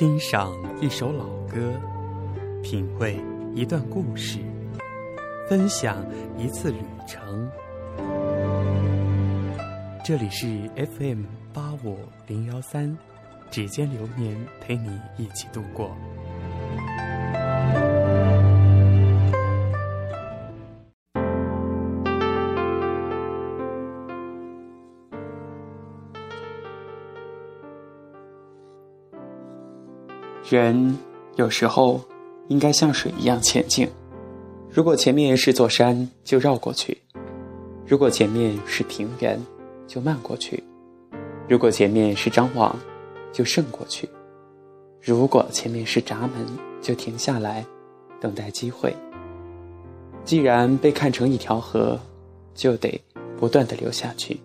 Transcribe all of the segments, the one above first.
欣赏一首老歌，品味一段故事，分享一次旅程。这里是 FM 八五零幺三，指尖流年陪你一起度过。人有时候应该像水一样前进。如果前面是座山，就绕过去；如果前面是平原，就漫过去；如果前面是张网，就胜过去；如果前面是闸门，就停下来，等待机会。既然被看成一条河，就得不断的流下去。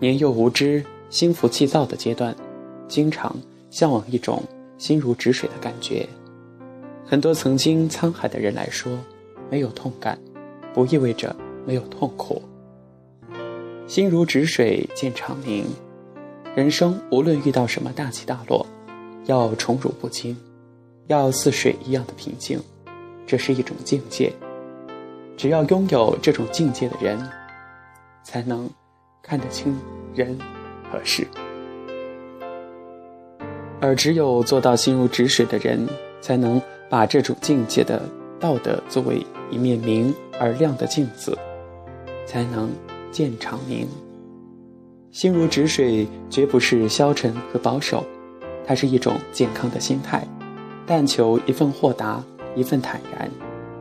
年幼无知、心浮气躁的阶段，经常向往一种。心如止水的感觉，很多曾经沧海的人来说，没有痛感，不意味着没有痛苦。心如止水见长明，人生无论遇到什么大起大落，要宠辱不惊，要似水一样的平静，这是一种境界。只要拥有这种境界的人，才能看得清人和事。而只有做到心如止水的人，才能把这种境界的道德作为一面明而亮的镜子，才能见长明。心如止水绝不是消沉和保守，它是一种健康的心态，但求一份豁达，一份坦然，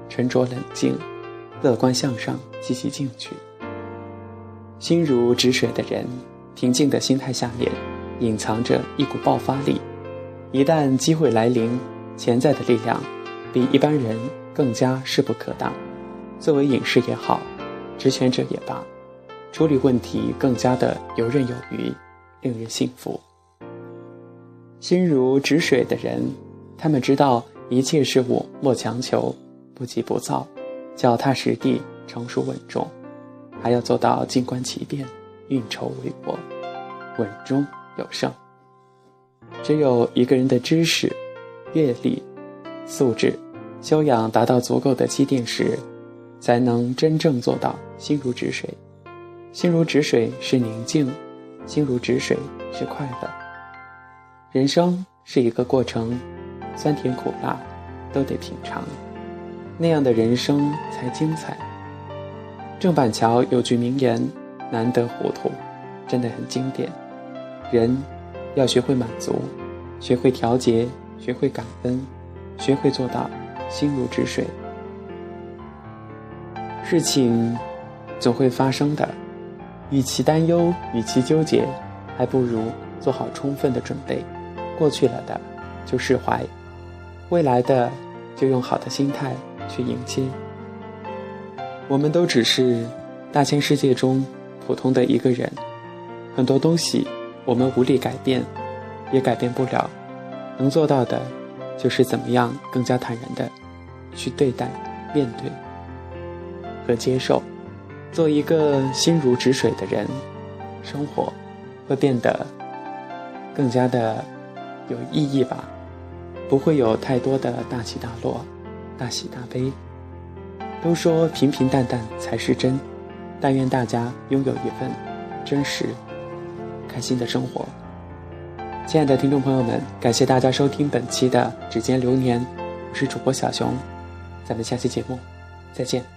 沉着冷静，乐观向上，积极进取。心如止水的人，平静的心态下面。隐藏着一股爆发力，一旦机会来临，潜在的力量比一般人更加势不可挡。作为隐士也好，职权者也罢，处理问题更加的游刃有余，令人信服。心如止水的人，他们知道一切事物莫强求，不急不躁，脚踏实地，成熟稳重，还要做到静观其变，运筹帷幄，稳中。有胜。只有一个人的知识、阅历、素质、修养达到足够的积淀时，才能真正做到心如止水。心如止水是宁静，心如止水是快乐。人生是一个过程，酸甜苦辣都得品尝，那样的人生才精彩。郑板桥有句名言：“难得糊涂”，真的很经典。人要学会满足，学会调节，学会感恩，学会做到心如止水。事情总会发生的，与其担忧，与其纠结，还不如做好充分的准备。过去了的就释怀，未来的就用好的心态去迎接。我们都只是大千世界中普通的一个人，很多东西。我们无力改变，也改变不了。能做到的，就是怎么样更加坦然的去对待、面对和接受，做一个心如止水的人，生活会变得更加的有意义吧。不会有太多的大起大落、大喜大悲。都说平平淡淡才是真，但愿大家拥有一份真实。开心的生活，亲爱的听众朋友们，感谢大家收听本期的《指尖流年》，我是主播小熊，咱们下期节目再见。